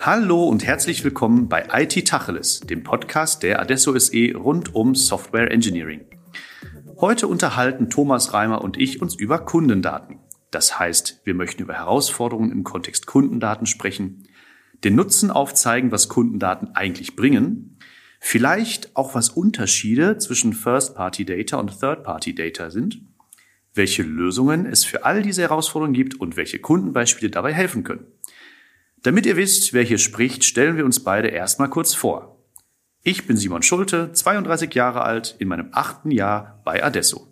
Hallo und herzlich willkommen bei IT Tacheles, dem Podcast der Adesso SE rund um Software Engineering. Heute unterhalten Thomas Reimer und ich uns über Kundendaten. Das heißt, wir möchten über Herausforderungen im Kontext Kundendaten sprechen, den Nutzen aufzeigen, was Kundendaten eigentlich bringen, vielleicht auch was Unterschiede zwischen First-Party-Data und Third-Party-Data sind, welche Lösungen es für all diese Herausforderungen gibt und welche Kundenbeispiele dabei helfen können. Damit ihr wisst, wer hier spricht, stellen wir uns beide erstmal kurz vor. Ich bin Simon Schulte, 32 Jahre alt, in meinem achten Jahr bei Adesso.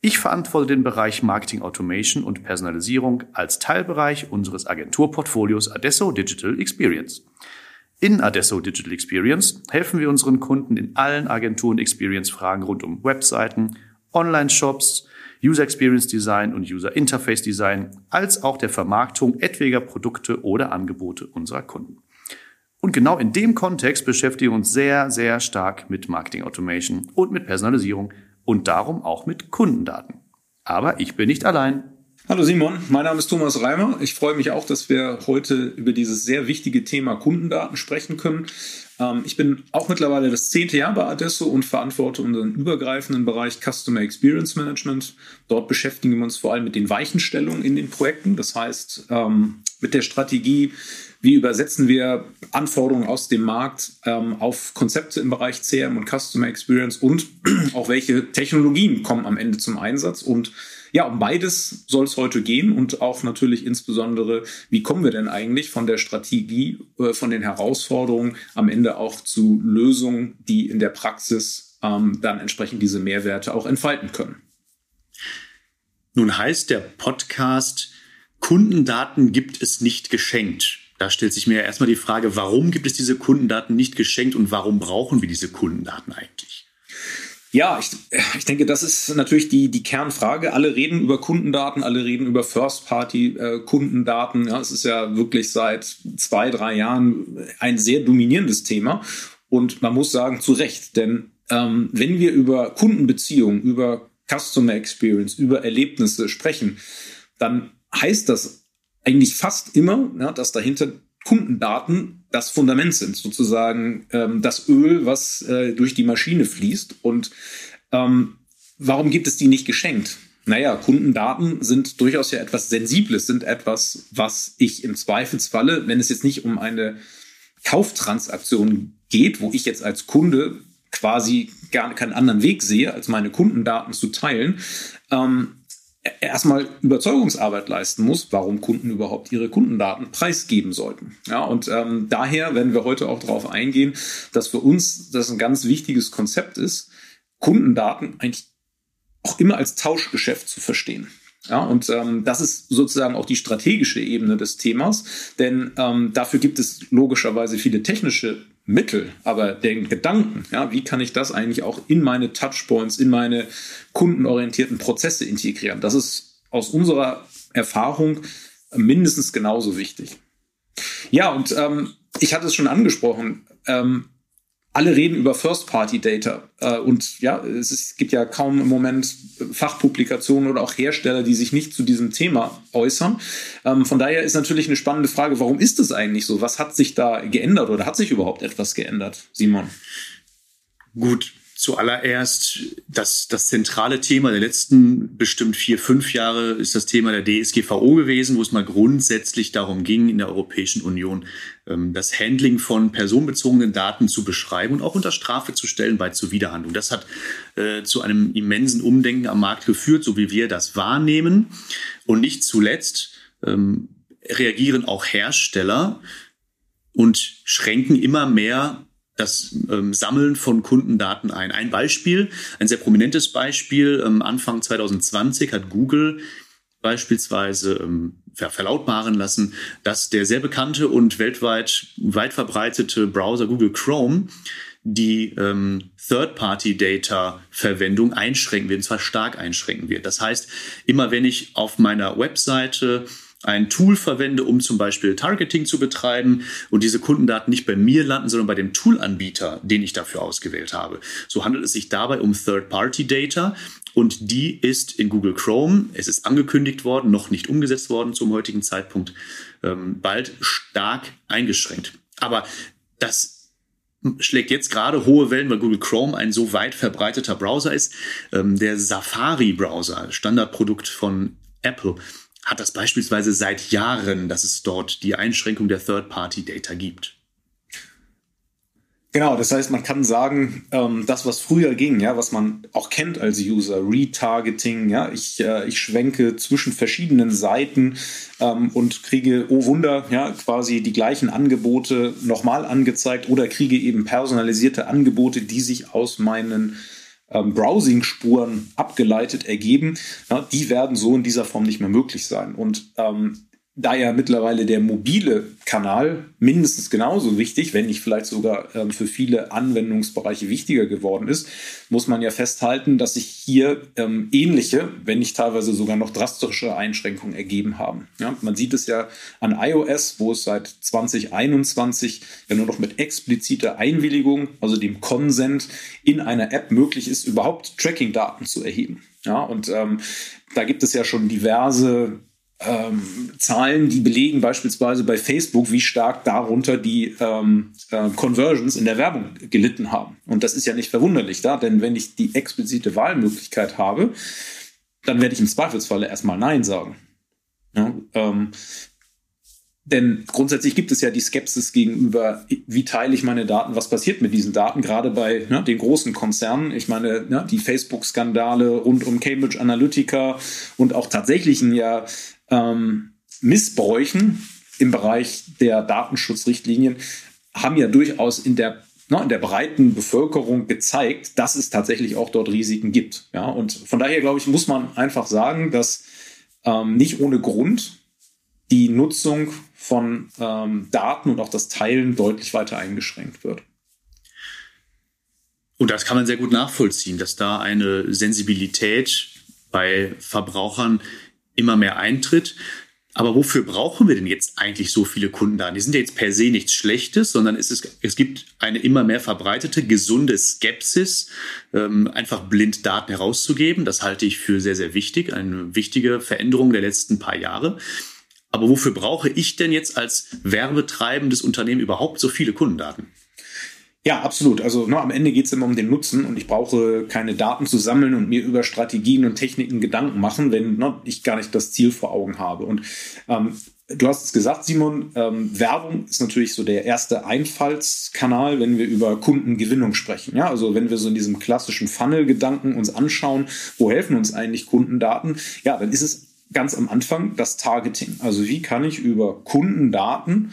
Ich verantworte den Bereich Marketing Automation und Personalisierung als Teilbereich unseres Agenturportfolios Adesso Digital Experience. In Adesso Digital Experience helfen wir unseren Kunden in allen Agenturen Experience Fragen rund um Webseiten, Online-Shops, User Experience Design und User Interface Design, als auch der Vermarktung etwaiger Produkte oder Angebote unserer Kunden. Und genau in dem Kontext beschäftigen wir uns sehr, sehr stark mit Marketing Automation und mit Personalisierung und darum auch mit Kundendaten. Aber ich bin nicht allein. Hallo Simon, mein Name ist Thomas Reimer. Ich freue mich auch, dass wir heute über dieses sehr wichtige Thema Kundendaten sprechen können. Ähm, ich bin auch mittlerweile das zehnte Jahr bei Adesso und verantworte unseren übergreifenden Bereich Customer Experience Management. Dort beschäftigen wir uns vor allem mit den Weichenstellungen in den Projekten. Das heißt, ähm, mit der Strategie, wie übersetzen wir Anforderungen aus dem Markt ähm, auf Konzepte im Bereich CRM und Customer Experience und auch welche Technologien kommen am Ende zum Einsatz und ja, um beides soll es heute gehen und auch natürlich insbesondere, wie kommen wir denn eigentlich von der Strategie, äh, von den Herausforderungen am Ende auch zu Lösungen, die in der Praxis ähm, dann entsprechend diese Mehrwerte auch entfalten können. Nun heißt der Podcast, Kundendaten gibt es nicht geschenkt. Da stellt sich mir erstmal die Frage, warum gibt es diese Kundendaten nicht geschenkt und warum brauchen wir diese Kundendaten eigentlich? Ja, ich, ich denke, das ist natürlich die, die Kernfrage. Alle reden über Kundendaten, alle reden über First-Party-Kundendaten. Ja, es ist ja wirklich seit zwei, drei Jahren ein sehr dominierendes Thema. Und man muss sagen, zu Recht. Denn ähm, wenn wir über Kundenbeziehungen, über Customer Experience, über Erlebnisse sprechen, dann heißt das eigentlich fast immer, ja, dass dahinter Kundendaten das Fundament sind, sozusagen ähm, das Öl, was äh, durch die Maschine fließt. Und ähm, warum gibt es die nicht geschenkt? Naja, Kundendaten sind durchaus ja etwas Sensibles, sind etwas, was ich im Zweifelsfalle, wenn es jetzt nicht um eine Kauftransaktion geht, wo ich jetzt als Kunde quasi gar keinen anderen Weg sehe, als meine Kundendaten zu teilen, ähm, erstmal Überzeugungsarbeit leisten muss, warum Kunden überhaupt ihre Kundendaten preisgeben sollten. Ja, und ähm, daher werden wir heute auch darauf eingehen, dass für uns das ein ganz wichtiges Konzept ist, Kundendaten eigentlich auch immer als Tauschgeschäft zu verstehen. Ja, und ähm, das ist sozusagen auch die strategische Ebene des Themas, denn ähm, dafür gibt es logischerweise viele technische Mittel, aber den Gedanken, ja, wie kann ich das eigentlich auch in meine Touchpoints, in meine kundenorientierten Prozesse integrieren, das ist aus unserer Erfahrung mindestens genauso wichtig. Ja, und ähm, ich hatte es schon angesprochen, ähm, alle reden über First-Party-Data. Äh, und ja, es, ist, es, gibt ja kaum im Moment Fachpublikationen oder auch Hersteller, die sich nicht zu diesem Thema äußern. Ähm, von daher ist natürlich eine spannende Frage, warum ist es eigentlich so? Was hat sich da geändert oder hat sich überhaupt etwas geändert, Simon? Gut, Zuallererst das, das zentrale Thema der letzten bestimmt vier, fünf Jahre ist das Thema der DSGVO gewesen, wo es mal grundsätzlich darum ging, in der Europäischen Union ähm, das Handling von personenbezogenen Daten zu beschreiben und auch unter Strafe zu stellen bei Zuwiderhandlung. Das hat äh, zu einem immensen Umdenken am Markt geführt, so wie wir das wahrnehmen. Und nicht zuletzt ähm, reagieren auch Hersteller und schränken immer mehr das ähm, Sammeln von Kundendaten ein. Ein Beispiel, ein sehr prominentes Beispiel, ähm, Anfang 2020 hat Google beispielsweise ähm, verlautbaren lassen, dass der sehr bekannte und weltweit weit verbreitete Browser Google Chrome die ähm, Third-Party-Data-Verwendung einschränken wird, und zwar stark einschränken wird. Das heißt, immer wenn ich auf meiner Webseite ein Tool verwende, um zum Beispiel Targeting zu betreiben und diese Kundendaten nicht bei mir landen, sondern bei dem Toolanbieter, den ich dafür ausgewählt habe. So handelt es sich dabei um Third-Party-Data und die ist in Google Chrome, es ist angekündigt worden, noch nicht umgesetzt worden zum heutigen Zeitpunkt, ähm, bald stark eingeschränkt. Aber das schlägt jetzt gerade hohe Wellen, weil Google Chrome ein so weit verbreiteter Browser ist. Ähm, der Safari-Browser, Standardprodukt von Apple, hat das beispielsweise seit Jahren, dass es dort die Einschränkung der Third-Party-Data gibt. Genau, das heißt, man kann sagen, ähm, das, was früher ging, ja, was man auch kennt als User, Retargeting, ja, ich, äh, ich schwenke zwischen verschiedenen Seiten ähm, und kriege, oh Wunder, ja, quasi die gleichen Angebote nochmal angezeigt oder kriege eben personalisierte Angebote, die sich aus meinen ähm, Browsing-Spuren abgeleitet ergeben. Ja, die werden so in dieser Form nicht mehr möglich sein. Und ähm, da ja mittlerweile der mobile Kanal mindestens genauso wichtig, wenn nicht vielleicht sogar ähm, für viele Anwendungsbereiche wichtiger geworden ist, muss man ja festhalten, dass sich hier ähm, ähnliche, wenn nicht teilweise sogar noch drastische Einschränkungen ergeben haben. Ja, man sieht es ja an iOS, wo es seit 2021 ja nur noch mit expliziter Einwilligung, also dem Consent in einer App möglich ist, überhaupt Tracking-Daten zu erheben. Ja, und ähm, da gibt es ja schon diverse ähm, Zahlen, die belegen beispielsweise bei Facebook, wie stark darunter die ähm, äh, Conversions in der Werbung gelitten haben. Und das ist ja nicht verwunderlich da, denn wenn ich die explizite Wahlmöglichkeit habe, dann werde ich im Zweifelsfalle erstmal Nein sagen. Ja, ähm, denn grundsätzlich gibt es ja die Skepsis gegenüber, wie teile ich meine Daten, was passiert mit diesen Daten, gerade bei ne, den großen Konzernen. Ich meine, ne, die Facebook-Skandale rund um Cambridge Analytica und auch tatsächlichen ja ähm, Missbräuchen im Bereich der Datenschutzrichtlinien haben ja durchaus in der ne, in der breiten Bevölkerung gezeigt, dass es tatsächlich auch dort Risiken gibt. Ja, und von daher glaube ich, muss man einfach sagen, dass ähm, nicht ohne Grund die Nutzung von ähm, Daten und auch das Teilen deutlich weiter eingeschränkt wird. Und das kann man sehr gut nachvollziehen, dass da eine Sensibilität bei Verbrauchern immer mehr eintritt. Aber wofür brauchen wir denn jetzt eigentlich so viele Kundendaten? Die sind ja jetzt per se nichts Schlechtes, sondern es, ist, es gibt eine immer mehr verbreitete, gesunde Skepsis, ähm, einfach blind Daten herauszugeben. Das halte ich für sehr, sehr wichtig, eine wichtige Veränderung der letzten paar Jahre. Aber wofür brauche ich denn jetzt als werbetreibendes Unternehmen überhaupt so viele Kundendaten? Ja, absolut. Also ne, am Ende geht es immer um den Nutzen und ich brauche keine Daten zu sammeln und mir über Strategien und Techniken Gedanken machen, wenn ne, ich gar nicht das Ziel vor Augen habe. Und ähm, du hast es gesagt, Simon, ähm, Werbung ist natürlich so der erste Einfallskanal, wenn wir über Kundengewinnung sprechen. Ja, also wenn wir so in diesem klassischen Funnel-Gedanken uns anschauen, wo helfen uns eigentlich Kundendaten? Ja, dann ist es ganz am Anfang das Targeting. Also wie kann ich über Kundendaten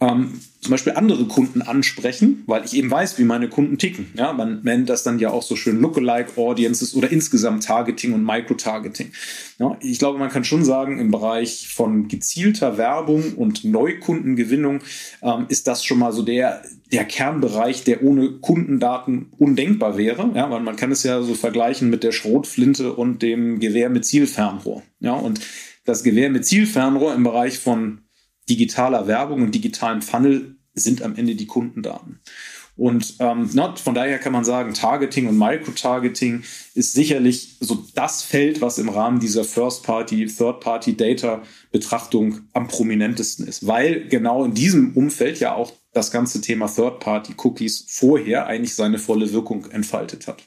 ähm, zum Beispiel andere Kunden ansprechen, weil ich eben weiß, wie meine Kunden ticken. Ja, man nennt das dann ja auch so schön Lookalike Audiences oder insgesamt Targeting und Microtargeting. Ja, ich glaube, man kann schon sagen, im Bereich von gezielter Werbung und Neukundengewinnung ähm, ist das schon mal so der, der Kernbereich, der ohne Kundendaten undenkbar wäre. Ja, weil man kann es ja so vergleichen mit der Schrotflinte und dem Gewehr mit Zielfernrohr. Ja, und das Gewehr mit Zielfernrohr im Bereich von digitaler Werbung und digitalen Funnel sind am Ende die Kundendaten. Und ähm, na, von daher kann man sagen, Targeting und Microtargeting ist sicherlich so das Feld, was im Rahmen dieser First-Party, Third-Party-Data-Betrachtung am prominentesten ist, weil genau in diesem Umfeld ja auch das ganze Thema Third-Party-Cookies vorher eigentlich seine volle Wirkung entfaltet hat.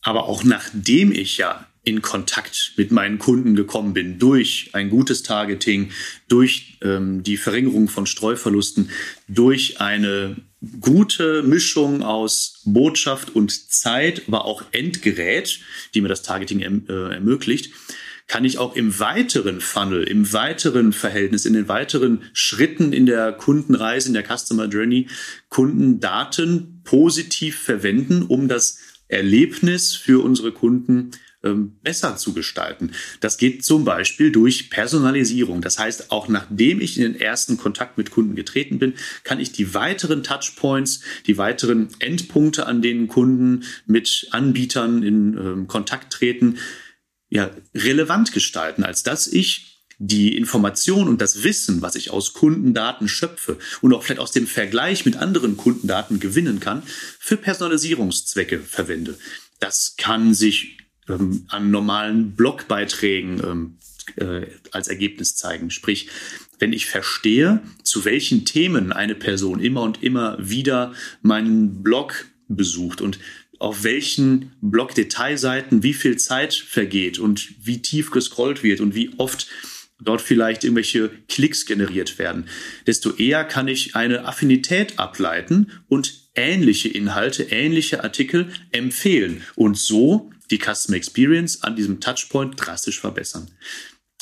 Aber auch nachdem ich ja in Kontakt mit meinen Kunden gekommen bin durch ein gutes Targeting, durch ähm, die Verringerung von Streuverlusten, durch eine gute Mischung aus Botschaft und Zeit, aber auch Endgerät, die mir das Targeting erm äh, ermöglicht, kann ich auch im weiteren Funnel, im weiteren Verhältnis, in den weiteren Schritten in der Kundenreise, in der Customer Journey Kundendaten positiv verwenden, um das Erlebnis für unsere Kunden ähm, besser zu gestalten. Das geht zum Beispiel durch Personalisierung. Das heißt, auch nachdem ich in den ersten Kontakt mit Kunden getreten bin, kann ich die weiteren Touchpoints, die weiteren Endpunkte, an denen Kunden mit Anbietern in ähm, Kontakt treten, ja, relevant gestalten, als dass ich die Information und das Wissen, was ich aus Kundendaten schöpfe und auch vielleicht aus dem Vergleich mit anderen Kundendaten gewinnen kann, für Personalisierungszwecke verwende. Das kann sich ähm, an normalen Blogbeiträgen ähm, äh, als Ergebnis zeigen. Sprich, wenn ich verstehe, zu welchen Themen eine Person immer und immer wieder meinen Blog besucht und auf welchen Blog-Detailseiten wie viel Zeit vergeht und wie tief gescrollt wird und wie oft dort vielleicht irgendwelche Klicks generiert werden, desto eher kann ich eine Affinität ableiten und ähnliche Inhalte, ähnliche Artikel empfehlen und so die Customer Experience an diesem Touchpoint drastisch verbessern.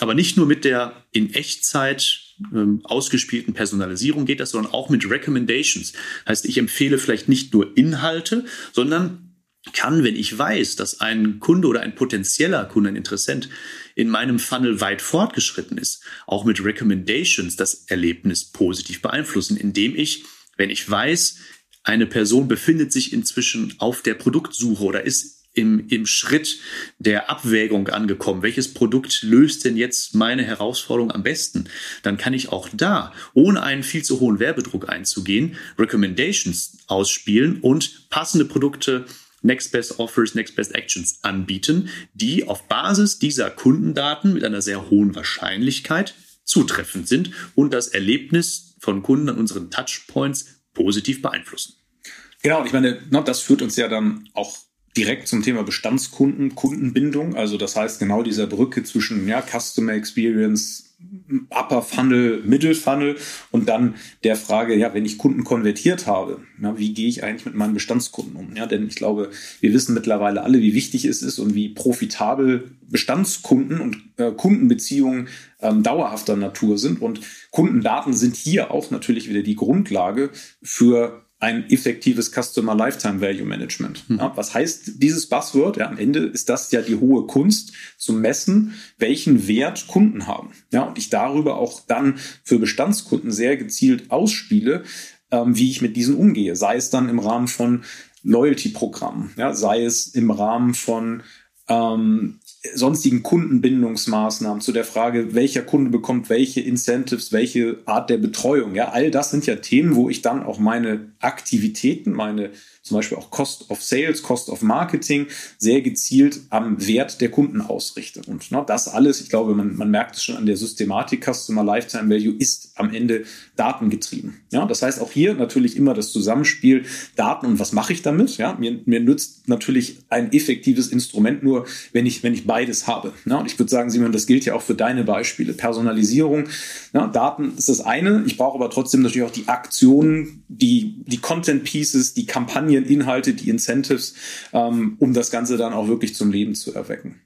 Aber nicht nur mit der in Echtzeit ähm, ausgespielten Personalisierung geht das, sondern auch mit Recommendations. Heißt, ich empfehle vielleicht nicht nur Inhalte, sondern kann, wenn ich weiß, dass ein Kunde oder ein potenzieller Kunde, ein Interessent in meinem Funnel weit fortgeschritten ist, auch mit Recommendations das Erlebnis positiv beeinflussen, indem ich, wenn ich weiß, eine Person befindet sich inzwischen auf der Produktsuche oder ist im, im Schritt der Abwägung angekommen. Welches Produkt löst denn jetzt meine Herausforderung am besten? Dann kann ich auch da, ohne einen viel zu hohen Werbedruck einzugehen, Recommendations ausspielen und passende Produkte Next Best Offers, Next Best Actions anbieten, die auf Basis dieser Kundendaten mit einer sehr hohen Wahrscheinlichkeit zutreffend sind und das Erlebnis von Kunden an unseren Touchpoints positiv beeinflussen. Genau, und ich meine, das führt uns ja dann auch direkt zum Thema Bestandskunden, Kundenbindung. Also das heißt genau dieser Brücke zwischen ja, Customer Experience, Upper Funnel, Middle Funnel und dann der Frage, ja, wenn ich Kunden konvertiert habe, na, wie gehe ich eigentlich mit meinen Bestandskunden um? Ja, denn ich glaube, wir wissen mittlerweile alle, wie wichtig es ist und wie profitabel Bestandskunden und äh, Kundenbeziehungen ähm, dauerhafter Natur sind. Und Kundendaten sind hier auch natürlich wieder die Grundlage für ein effektives Customer Lifetime Value Management. Mhm. Ja, was heißt dieses Buzzword? Ja, am Ende ist das ja die hohe Kunst zu messen, welchen Wert Kunden haben. Ja, und ich darüber auch dann für Bestandskunden sehr gezielt ausspiele, ähm, wie ich mit diesen umgehe. Sei es dann im Rahmen von Loyalty-Programmen, ja, sei es im Rahmen von ähm, sonstigen Kundenbindungsmaßnahmen, zu der Frage, welcher Kunde bekommt welche Incentives, welche Art der Betreuung. Ja, all das sind ja Themen, wo ich dann auch meine Aktivitäten, meine zum Beispiel auch Cost of Sales, Cost of Marketing sehr gezielt am Wert der Kunden ausrichte. Und ne, das alles, ich glaube, man, man merkt es schon an der Systematik, Customer Lifetime Value ist am Ende datengetrieben. Ja, das heißt auch hier natürlich immer das Zusammenspiel Daten und was mache ich damit? Ja, mir, mir nützt natürlich ein effektives Instrument nur, wenn ich, wenn ich beides habe. Ja, und ich würde sagen, Simon, das gilt ja auch für deine Beispiele. Personalisierung, ja, Daten ist das eine. Ich brauche aber trotzdem natürlich auch die Aktionen, die, die Content Pieces, die Kampagnen, Kampagnen, Inhalte, die Incentives, ähm, um das Ganze dann auch wirklich zum Leben zu erwecken.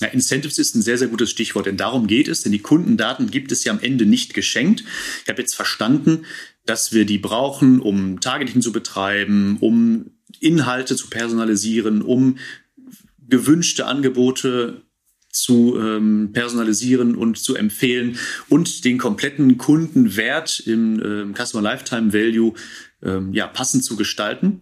Ja, Incentives ist ein sehr, sehr gutes Stichwort, denn darum geht es, denn die Kundendaten gibt es ja am Ende nicht geschenkt. Ich habe jetzt verstanden, dass wir die brauchen, um Targeting zu betreiben, um Inhalte zu personalisieren, um gewünschte Angebote zu ähm, personalisieren und zu empfehlen und den kompletten Kundenwert im ähm, Customer Lifetime Value ähm, ja, passend zu gestalten.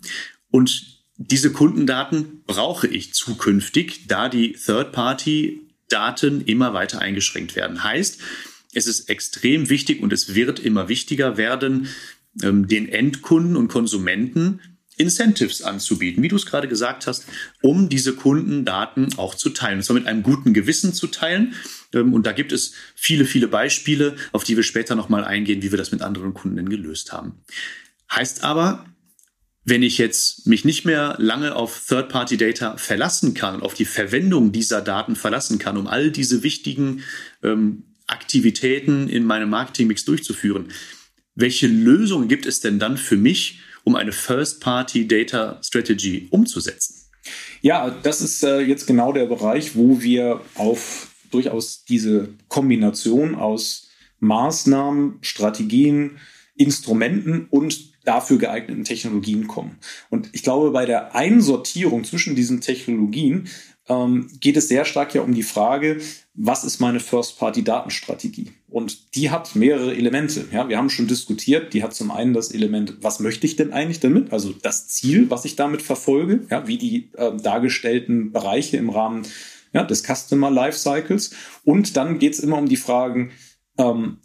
Und diese Kundendaten brauche ich zukünftig, da die Third-Party-Daten immer weiter eingeschränkt werden. Heißt, es ist extrem wichtig und es wird immer wichtiger werden, ähm, den Endkunden und Konsumenten Incentives anzubieten, wie du es gerade gesagt hast, um diese Kundendaten auch zu teilen. Und zwar mit einem guten Gewissen zu teilen. Ähm, und da gibt es viele, viele Beispiele, auf die wir später nochmal eingehen, wie wir das mit anderen Kunden gelöst haben. Heißt aber, wenn ich jetzt mich nicht mehr lange auf Third-Party-Data verlassen kann und auf die Verwendung dieser Daten verlassen kann, um all diese wichtigen ähm, Aktivitäten in meinem Marketingmix durchzuführen, welche Lösungen gibt es denn dann für mich, um eine First-Party-Data-Strategy umzusetzen? Ja, das ist äh, jetzt genau der Bereich, wo wir auf durchaus diese Kombination aus Maßnahmen, Strategien, Instrumenten und dafür geeigneten Technologien kommen. Und ich glaube, bei der Einsortierung zwischen diesen Technologien ähm, geht es sehr stark ja um die Frage, was ist meine First-Party-Datenstrategie? Und die hat mehrere Elemente. Ja, wir haben schon diskutiert. Die hat zum einen das Element, was möchte ich denn eigentlich damit? Also das Ziel, was ich damit verfolge, ja, wie die äh, dargestellten Bereiche im Rahmen ja, des Customer Lifecycles. Und dann geht es immer um die Fragen ähm,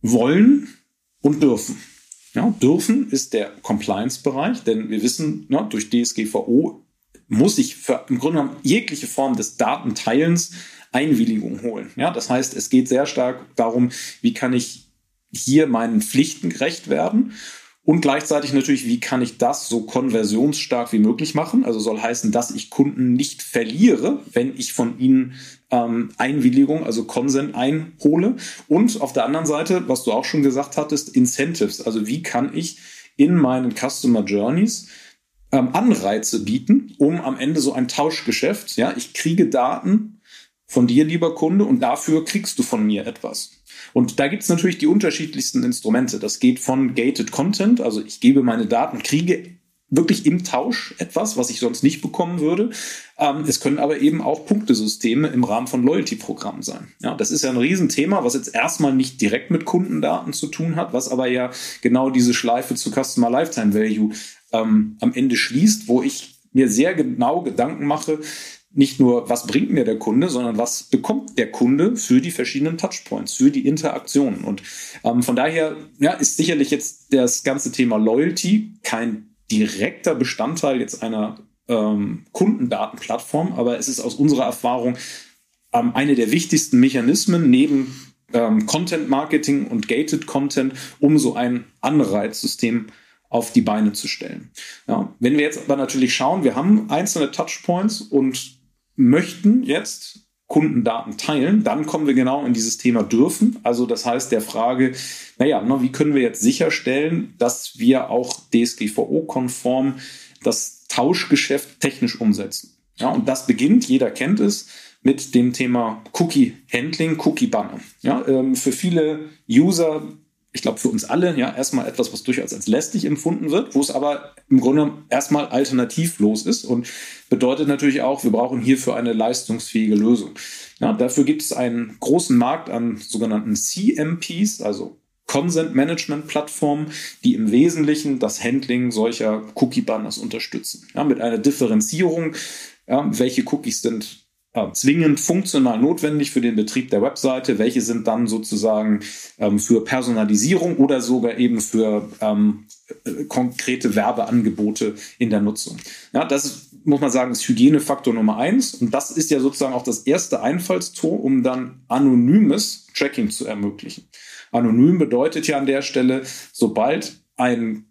wollen und dürfen. Ja, dürfen ist der Compliance-Bereich, denn wir wissen, ja, durch DSGVO muss ich für im Grunde genommen jegliche Form des Datenteilens Einwilligung holen. Ja, das heißt, es geht sehr stark darum, wie kann ich hier meinen Pflichten gerecht werden und gleichzeitig natürlich, wie kann ich das so konversionsstark wie möglich machen? Also soll heißen, dass ich Kunden nicht verliere, wenn ich von ihnen ähm, Einwilligung, also Consent einhole. Und auf der anderen Seite, was du auch schon gesagt hattest, Incentives. Also wie kann ich in meinen Customer Journeys ähm, Anreize bieten, um am Ende so ein Tauschgeschäft, ja, ich kriege Daten von dir, lieber Kunde, und dafür kriegst du von mir etwas. Und da gibt es natürlich die unterschiedlichsten Instrumente. Das geht von Gated Content, also ich gebe meine Daten, kriege wirklich im Tausch etwas, was ich sonst nicht bekommen würde. Ähm, es können aber eben auch Punktesysteme im Rahmen von Loyalty-Programmen sein. Ja, das ist ja ein Riesenthema, was jetzt erstmal nicht direkt mit Kundendaten zu tun hat, was aber ja genau diese Schleife zu Customer Lifetime Value ähm, am Ende schließt, wo ich mir sehr genau Gedanken mache, nicht nur, was bringt mir der Kunde, sondern was bekommt der Kunde für die verschiedenen Touchpoints, für die Interaktionen. Und ähm, von daher ja, ist sicherlich jetzt das ganze Thema Loyalty kein direkter Bestandteil jetzt einer ähm, Kundendatenplattform, aber es ist aus unserer Erfahrung ähm, eine der wichtigsten Mechanismen neben ähm, Content Marketing und Gated Content, um so ein Anreizsystem auf die Beine zu stellen. Ja, wenn wir jetzt aber natürlich schauen, wir haben einzelne Touchpoints und möchten jetzt Kundendaten teilen, dann kommen wir genau in dieses Thema dürfen. Also das heißt der Frage, naja, wie können wir jetzt sicherstellen, dass wir auch DSGVO-konform das Tauschgeschäft technisch umsetzen. Ja, und das beginnt, jeder kennt es, mit dem Thema Cookie-Handling, Cookie-Banner. Ja, ähm, für viele User ich glaube, für uns alle ja erstmal etwas, was durchaus als lästig empfunden wird, wo es aber im Grunde erstmal alternativlos ist und bedeutet natürlich auch, wir brauchen hierfür eine leistungsfähige Lösung. Ja, dafür gibt es einen großen Markt an sogenannten CMPs, also Consent Management Plattformen, die im Wesentlichen das Handling solcher Cookie Banners unterstützen. Ja, mit einer Differenzierung, ja, welche Cookies sind äh, zwingend funktional notwendig für den Betrieb der Webseite, welche sind dann sozusagen ähm, für Personalisierung oder sogar eben für ähm, äh, konkrete Werbeangebote in der Nutzung. Ja, das muss man sagen, ist Hygienefaktor Nummer eins. Und das ist ja sozusagen auch das erste Einfallstor, um dann anonymes Tracking zu ermöglichen. Anonym bedeutet ja an der Stelle, sobald ein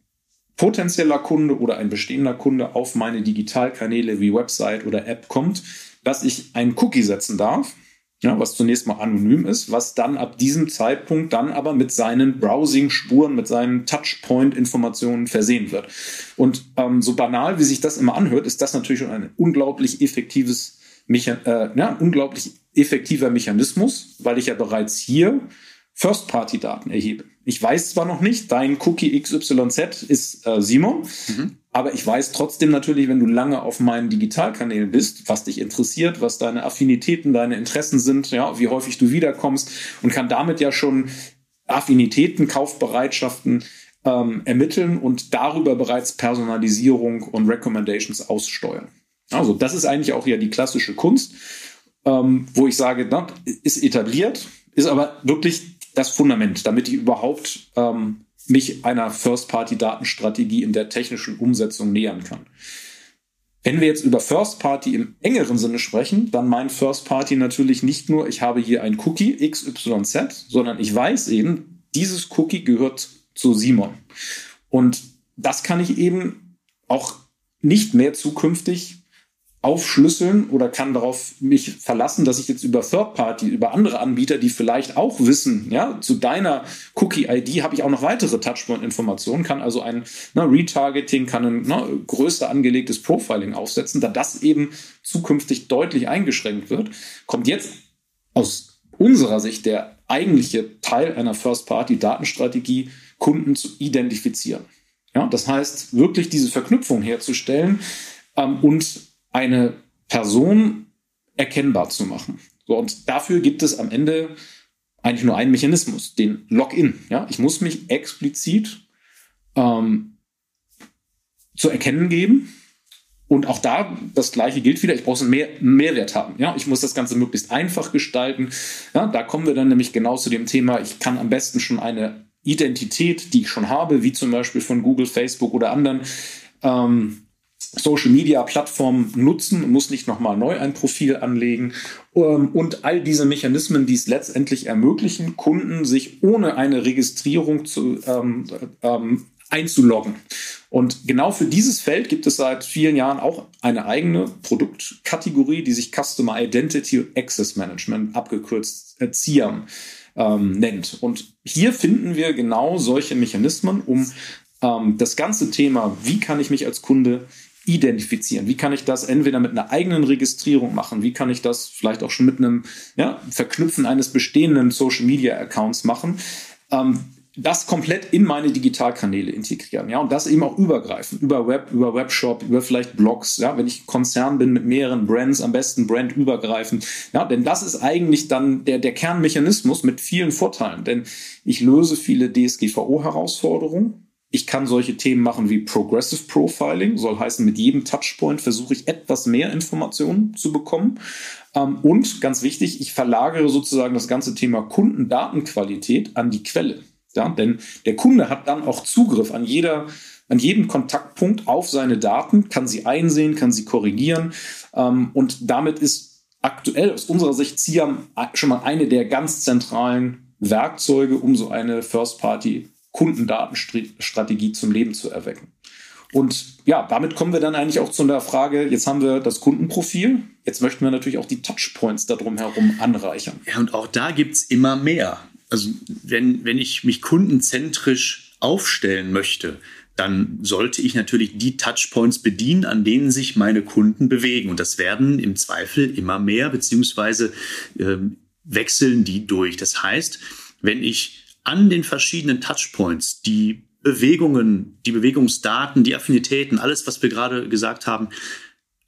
potenzieller Kunde oder ein bestehender Kunde auf meine Digitalkanäle wie Website oder App kommt, dass ich einen Cookie setzen darf, ja, was zunächst mal anonym ist, was dann ab diesem Zeitpunkt dann aber mit seinen Browsing-Spuren, mit seinen Touchpoint-Informationen versehen wird. Und ähm, so banal, wie sich das immer anhört, ist das natürlich schon ein unglaublich effektives, Mechan äh, ja, unglaublich effektiver Mechanismus, weil ich ja bereits hier First-Party-Daten erhebe. Ich weiß zwar noch nicht, dein Cookie XYZ ist äh, Simon, mhm. aber ich weiß trotzdem natürlich, wenn du lange auf meinen Digitalkanälen bist, was dich interessiert, was deine Affinitäten, deine Interessen sind, ja, wie häufig du wiederkommst und kann damit ja schon Affinitäten, Kaufbereitschaften ähm, ermitteln und darüber bereits Personalisierung und Recommendations aussteuern. Also das ist eigentlich auch ja die klassische Kunst, ähm, wo ich sage, na, ist etabliert, ist aber wirklich das Fundament, damit ich überhaupt ähm, mich einer First-Party-Datenstrategie in der technischen Umsetzung nähern kann. Wenn wir jetzt über First Party im engeren Sinne sprechen, dann meint First Party natürlich nicht nur, ich habe hier ein Cookie XYZ, sondern ich weiß eben, dieses Cookie gehört zu Simon. Und das kann ich eben auch nicht mehr zukünftig aufschlüsseln oder kann darauf mich verlassen, dass ich jetzt über Third Party, über andere Anbieter, die vielleicht auch wissen, ja, zu deiner Cookie-ID habe ich auch noch weitere Touchpoint-Informationen, kann also ein ne, Retargeting, kann ein ne, größer angelegtes Profiling aufsetzen, da das eben zukünftig deutlich eingeschränkt wird, kommt jetzt aus unserer Sicht der eigentliche Teil einer First-Party-Datenstrategie, Kunden zu identifizieren. Ja, das heißt, wirklich diese Verknüpfung herzustellen ähm, und eine Person erkennbar zu machen. So, und dafür gibt es am Ende eigentlich nur einen Mechanismus, den Login. Ja, ich muss mich explizit ähm, zu erkennen geben, und auch da, das Gleiche gilt wieder, ich brauche einen, Mehr Mehrwert haben. Ja, ich muss das Ganze möglichst einfach gestalten. Ja, da kommen wir dann nämlich genau zu dem Thema, ich kann am besten schon eine Identität, die ich schon habe, wie zum Beispiel von Google, Facebook oder anderen, ähm, Social Media Plattformen nutzen, muss nicht nochmal neu ein Profil anlegen. Ähm, und all diese Mechanismen, die es letztendlich ermöglichen, Kunden sich ohne eine Registrierung zu, ähm, ähm, einzuloggen. Und genau für dieses Feld gibt es seit vielen Jahren auch eine eigene Produktkategorie, die sich Customer Identity Access Management, abgekürzt äh, CIAM, ähm, nennt. Und hier finden wir genau solche Mechanismen, um ähm, das ganze Thema, wie kann ich mich als Kunde identifizieren? Wie kann ich das entweder mit einer eigenen Registrierung machen? Wie kann ich das vielleicht auch schon mit einem ja, Verknüpfen eines bestehenden Social Media Accounts machen? Ähm, das komplett in meine Digitalkanäle integrieren, ja, und das eben auch übergreifen, über Web, über Webshop, über vielleicht Blogs, ja, wenn ich Konzern bin mit mehreren Brands, am besten brandübergreifend, ja, denn das ist eigentlich dann der, der Kernmechanismus mit vielen Vorteilen, denn ich löse viele DSGVO-Herausforderungen, ich kann solche Themen machen wie Progressive Profiling, soll heißen, mit jedem Touchpoint versuche ich etwas mehr Informationen zu bekommen. Ähm, und ganz wichtig, ich verlagere sozusagen das ganze Thema Kundendatenqualität an die Quelle. Ja, denn der Kunde hat dann auch Zugriff an jeder, an jeden Kontaktpunkt auf seine Daten, kann sie einsehen, kann sie korrigieren. Ähm, und damit ist aktuell aus unserer Sicht CIAM schon mal eine der ganz zentralen Werkzeuge, um so eine First-Party Kundendatenstrategie zum Leben zu erwecken. Und ja, damit kommen wir dann eigentlich auch zu der Frage, jetzt haben wir das Kundenprofil, jetzt möchten wir natürlich auch die Touchpoints darum herum anreichern. Ja, und auch da gibt es immer mehr. Also wenn, wenn ich mich kundenzentrisch aufstellen möchte, dann sollte ich natürlich die Touchpoints bedienen, an denen sich meine Kunden bewegen. Und das werden im Zweifel immer mehr, beziehungsweise äh, wechseln die durch. Das heißt, wenn ich an den verschiedenen Touchpoints die Bewegungen, die Bewegungsdaten, die Affinitäten, alles, was wir gerade gesagt haben,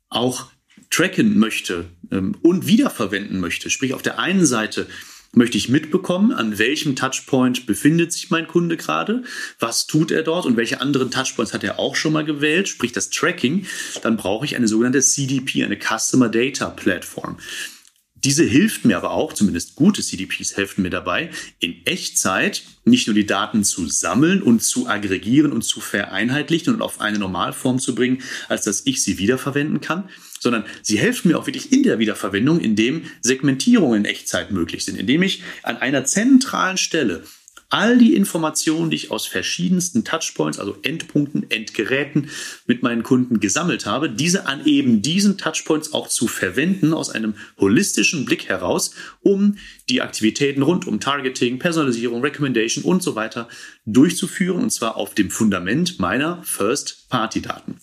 auch tracken möchte ähm, und wiederverwenden möchte. Sprich, auf der einen Seite möchte ich mitbekommen, an welchem Touchpoint befindet sich mein Kunde gerade, was tut er dort und welche anderen Touchpoints hat er auch schon mal gewählt, sprich das Tracking, dann brauche ich eine sogenannte CDP, eine Customer Data Platform. Diese hilft mir aber auch, zumindest gute CDPs helfen mir dabei, in Echtzeit nicht nur die Daten zu sammeln und zu aggregieren und zu vereinheitlichen und auf eine Normalform zu bringen, als dass ich sie wiederverwenden kann, sondern sie helfen mir auch wirklich in der Wiederverwendung, indem Segmentierungen in Echtzeit möglich sind, indem ich an einer zentralen Stelle all die Informationen, die ich aus verschiedensten Touchpoints, also Endpunkten, Endgeräten mit meinen Kunden gesammelt habe, diese an eben diesen Touchpoints auch zu verwenden aus einem holistischen Blick heraus, um die Aktivitäten rund um Targeting, Personalisierung, Recommendation und so weiter durchzuführen und zwar auf dem Fundament meiner First-Party-Daten.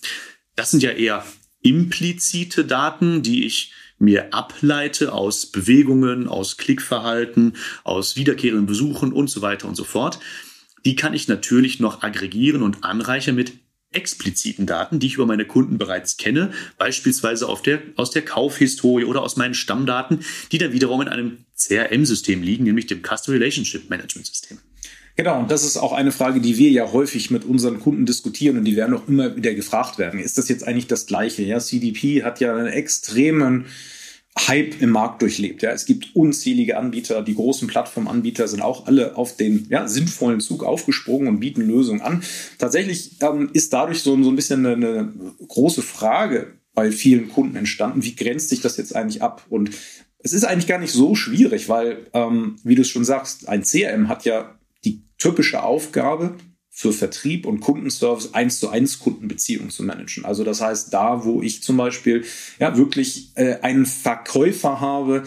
Das sind ja eher implizite Daten, die ich mir ableite aus Bewegungen, aus Klickverhalten, aus wiederkehrenden Besuchen und so weiter und so fort. Die kann ich natürlich noch aggregieren und anreichern mit expliziten Daten, die ich über meine Kunden bereits kenne, beispielsweise der, aus der Kaufhistorie oder aus meinen Stammdaten, die dann wiederum in einem CRM-System liegen, nämlich dem Customer Relationship Management System. Genau, und das ist auch eine Frage, die wir ja häufig mit unseren Kunden diskutieren und die werden auch immer wieder gefragt werden. Ist das jetzt eigentlich das Gleiche? Ja, CDP hat ja einen extremen Hype im Markt durchlebt. Ja, es gibt unzählige Anbieter. Die großen Plattformanbieter sind auch alle auf den ja, sinnvollen Zug aufgesprungen und bieten Lösungen an. Tatsächlich ähm, ist dadurch so, so ein bisschen eine, eine große Frage bei vielen Kunden entstanden. Wie grenzt sich das jetzt eigentlich ab? Und es ist eigentlich gar nicht so schwierig, weil, ähm, wie du es schon sagst, ein CRM hat ja typische Aufgabe, für Vertrieb und Kundenservice eins zu eins Kundenbeziehungen zu managen. Also das heißt, da, wo ich zum Beispiel ja wirklich äh, einen Verkäufer habe,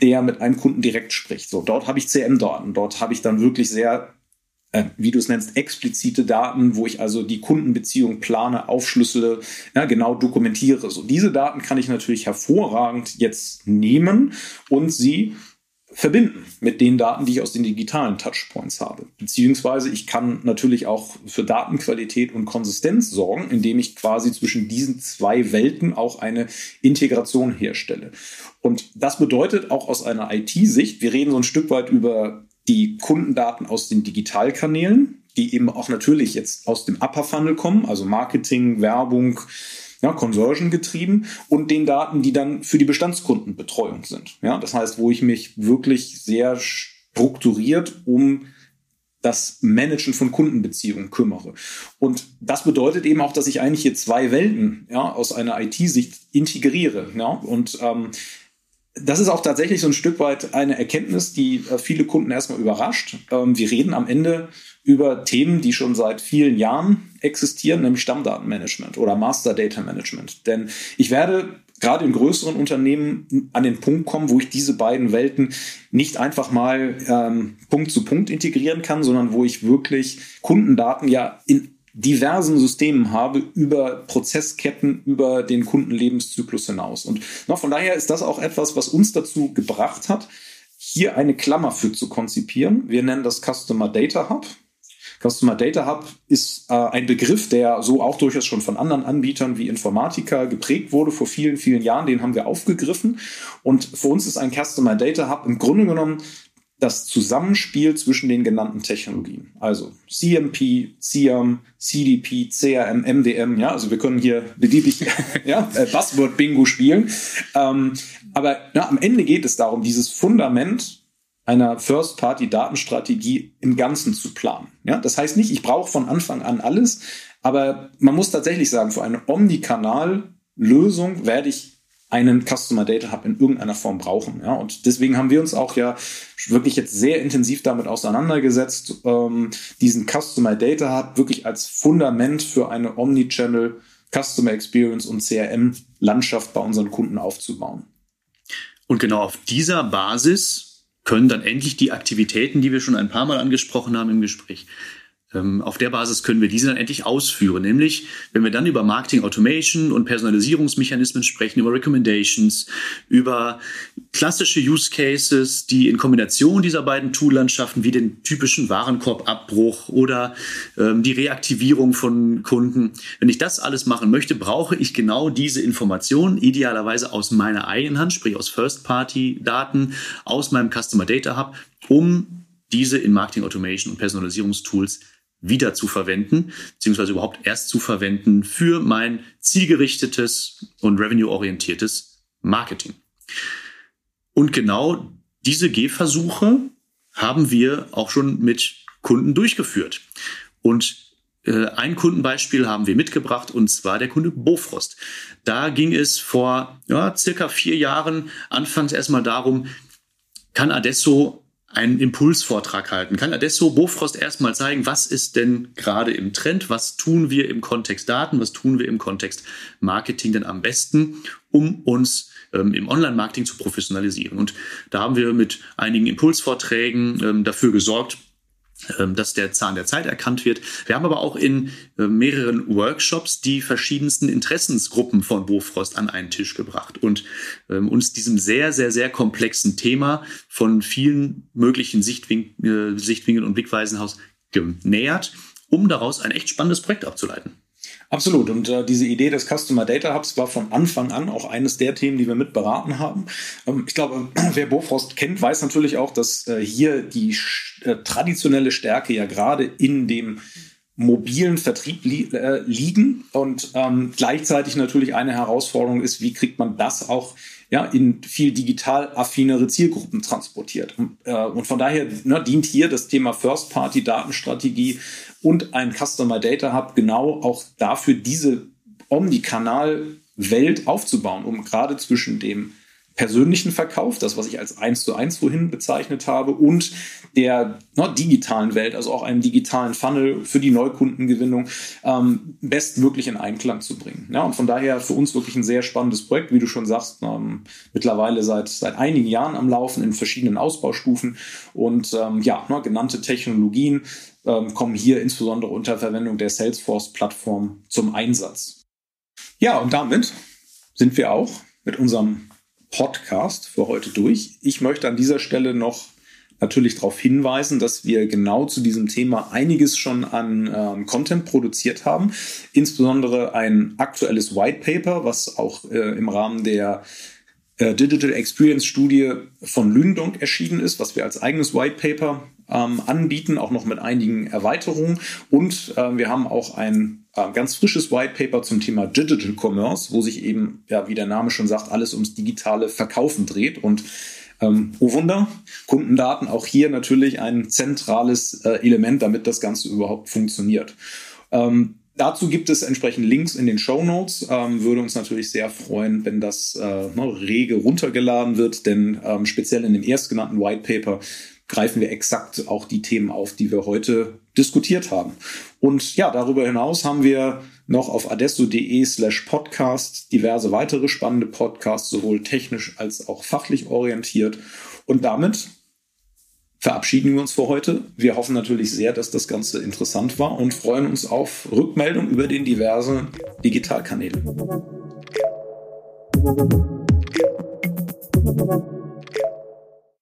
der mit einem Kunden direkt spricht. So, dort habe ich CM-Daten, dort habe ich dann wirklich sehr äh, wie du es nennst, explizite Daten, wo ich also die Kundenbeziehung plane, aufschlüssele, ja, genau dokumentiere. So, diese Daten kann ich natürlich hervorragend jetzt nehmen und sie verbinden mit den Daten, die ich aus den digitalen Touchpoints habe. Beziehungsweise ich kann natürlich auch für Datenqualität und Konsistenz sorgen, indem ich quasi zwischen diesen zwei Welten auch eine Integration herstelle. Und das bedeutet auch aus einer IT-Sicht, wir reden so ein Stück weit über die Kundendaten aus den Digitalkanälen, die eben auch natürlich jetzt aus dem Upper Funnel kommen, also Marketing, Werbung, ja, Conversion getrieben und den Daten, die dann für die Bestandskundenbetreuung sind. Ja, das heißt, wo ich mich wirklich sehr strukturiert um das Managen von Kundenbeziehungen kümmere. Und das bedeutet eben auch, dass ich eigentlich hier zwei Welten ja, aus einer IT-Sicht integriere. Ja? Und ähm, das ist auch tatsächlich so ein Stück weit eine Erkenntnis, die äh, viele Kunden erstmal überrascht. Ähm, wir reden am Ende über Themen, die schon seit vielen Jahren existieren, nämlich Stammdatenmanagement oder Master Data Management. Denn ich werde gerade in größeren Unternehmen an den Punkt kommen, wo ich diese beiden Welten nicht einfach mal ähm, Punkt zu Punkt integrieren kann, sondern wo ich wirklich Kundendaten ja in diversen Systemen habe über Prozessketten, über den Kundenlebenszyklus hinaus. Und na, von daher ist das auch etwas, was uns dazu gebracht hat, hier eine Klammer für zu konzipieren. Wir nennen das Customer Data Hub. Customer Data Hub ist äh, ein Begriff, der so auch durchaus schon von anderen Anbietern wie Informatica geprägt wurde vor vielen, vielen Jahren. Den haben wir aufgegriffen. Und für uns ist ein Customer Data Hub im Grunde genommen das Zusammenspiel zwischen den genannten Technologien. Also CMP, CIAM, CDP, CRM, MDM, ja, also wir können hier beliebig ja, äh, Buzzword-Bingo spielen. Ähm, aber na, am Ende geht es darum, dieses Fundament einer First-Party-Datenstrategie im Ganzen zu planen. Ja, das heißt nicht, ich brauche von Anfang an alles, aber man muss tatsächlich sagen, für eine Omnikanal-Lösung werde ich einen Customer Data Hub in irgendeiner Form brauchen. Ja, und deswegen haben wir uns auch ja wirklich jetzt sehr intensiv damit auseinandergesetzt, ähm, diesen Customer Data Hub wirklich als Fundament für eine Omnichannel Customer Experience und CRM Landschaft bei unseren Kunden aufzubauen. Und genau auf dieser Basis können dann endlich die Aktivitäten, die wir schon ein paar Mal angesprochen haben im Gespräch, auf der Basis können wir diese dann endlich ausführen. Nämlich, wenn wir dann über Marketing Automation und Personalisierungsmechanismen sprechen, über Recommendations, über klassische Use Cases, die in Kombination dieser beiden Toollandschaften wie den typischen Warenkorbabbruch oder ähm, die Reaktivierung von Kunden. Wenn ich das alles machen möchte, brauche ich genau diese Informationen, idealerweise aus meiner eigenen Hand, sprich aus First-Party-Daten, aus meinem Customer Data Hub, um diese in Marketing Automation und Personalisierungstools wieder zu verwenden, beziehungsweise überhaupt erst zu verwenden für mein zielgerichtetes und revenue-orientiertes Marketing. Und genau diese Gehversuche haben wir auch schon mit Kunden durchgeführt. Und äh, ein Kundenbeispiel haben wir mitgebracht, und zwar der Kunde Bofrost. Da ging es vor ja, circa vier Jahren anfangs erstmal darum, kann Adesso einen Impulsvortrag halten. Kann Adesso Bofrost erstmal zeigen, was ist denn gerade im Trend, was tun wir im Kontext Daten, was tun wir im Kontext Marketing denn am besten, um uns ähm, im Online-Marketing zu professionalisieren. Und da haben wir mit einigen Impulsvorträgen ähm, dafür gesorgt, dass der Zahn der Zeit erkannt wird. Wir haben aber auch in äh, mehreren Workshops die verschiedensten Interessensgruppen von Bofrost an einen Tisch gebracht und ähm, uns diesem sehr, sehr, sehr komplexen Thema von vielen möglichen Sichtwin äh, Sichtwinkeln und Blickweisen aus genähert, um daraus ein echt spannendes Projekt abzuleiten. Absolut. Und äh, diese Idee des Customer Data Hubs war von Anfang an auch eines der Themen, die wir mit beraten haben. Ähm, ich glaube, wer Bofrost kennt, weiß natürlich auch, dass äh, hier die äh, traditionelle Stärke ja gerade in dem mobilen Vertrieb li äh, liegen und ähm, gleichzeitig natürlich eine Herausforderung ist, wie kriegt man das auch ja, in viel digital affinere Zielgruppen transportiert. Und, äh, und von daher ne, dient hier das Thema First-Party-Datenstrategie und ein Customer Data Hub genau auch dafür, diese Omnikanal-Welt aufzubauen, um gerade zwischen dem persönlichen Verkauf, das, was ich als eins zu eins vorhin bezeichnet habe, und der ne, digitalen Welt, also auch einem digitalen Funnel für die Neukundengewinnung, ähm, bestmöglich in Einklang zu bringen. Ja, und von daher für uns wirklich ein sehr spannendes Projekt, wie du schon sagst, ähm, mittlerweile seit, seit einigen Jahren am Laufen in verschiedenen Ausbaustufen und ähm, ja, ne, genannte Technologien ähm, kommen hier insbesondere unter Verwendung der Salesforce-Plattform zum Einsatz. Ja, und damit sind wir auch mit unserem Podcast für heute durch. Ich möchte an dieser Stelle noch natürlich darauf hinweisen, dass wir genau zu diesem Thema einiges schon an ähm, Content produziert haben. Insbesondere ein aktuelles White Paper, was auch äh, im Rahmen der äh, Digital Experience Studie von Lündong erschienen ist, was wir als eigenes White Paper ähm, anbieten, auch noch mit einigen Erweiterungen. Und äh, wir haben auch ein äh, ganz frisches White Paper zum Thema Digital Commerce, wo sich eben, ja, wie der Name schon sagt, alles ums digitale Verkaufen dreht. Und ähm, oh Wunder, Kundendaten auch hier natürlich ein zentrales äh, Element, damit das Ganze überhaupt funktioniert. Ähm, Dazu gibt es entsprechend Links in den Show Notes. Ähm, würde uns natürlich sehr freuen, wenn das äh, ne, rege runtergeladen wird, denn ähm, speziell in dem erstgenannten White Paper greifen wir exakt auch die Themen auf, die wir heute diskutiert haben. Und ja, darüber hinaus haben wir noch auf adesso.de slash podcast diverse weitere spannende Podcasts, sowohl technisch als auch fachlich orientiert. Und damit verabschieden wir uns für heute. Wir hoffen natürlich sehr, dass das Ganze interessant war und freuen uns auf Rückmeldung über den diversen Digitalkanälen.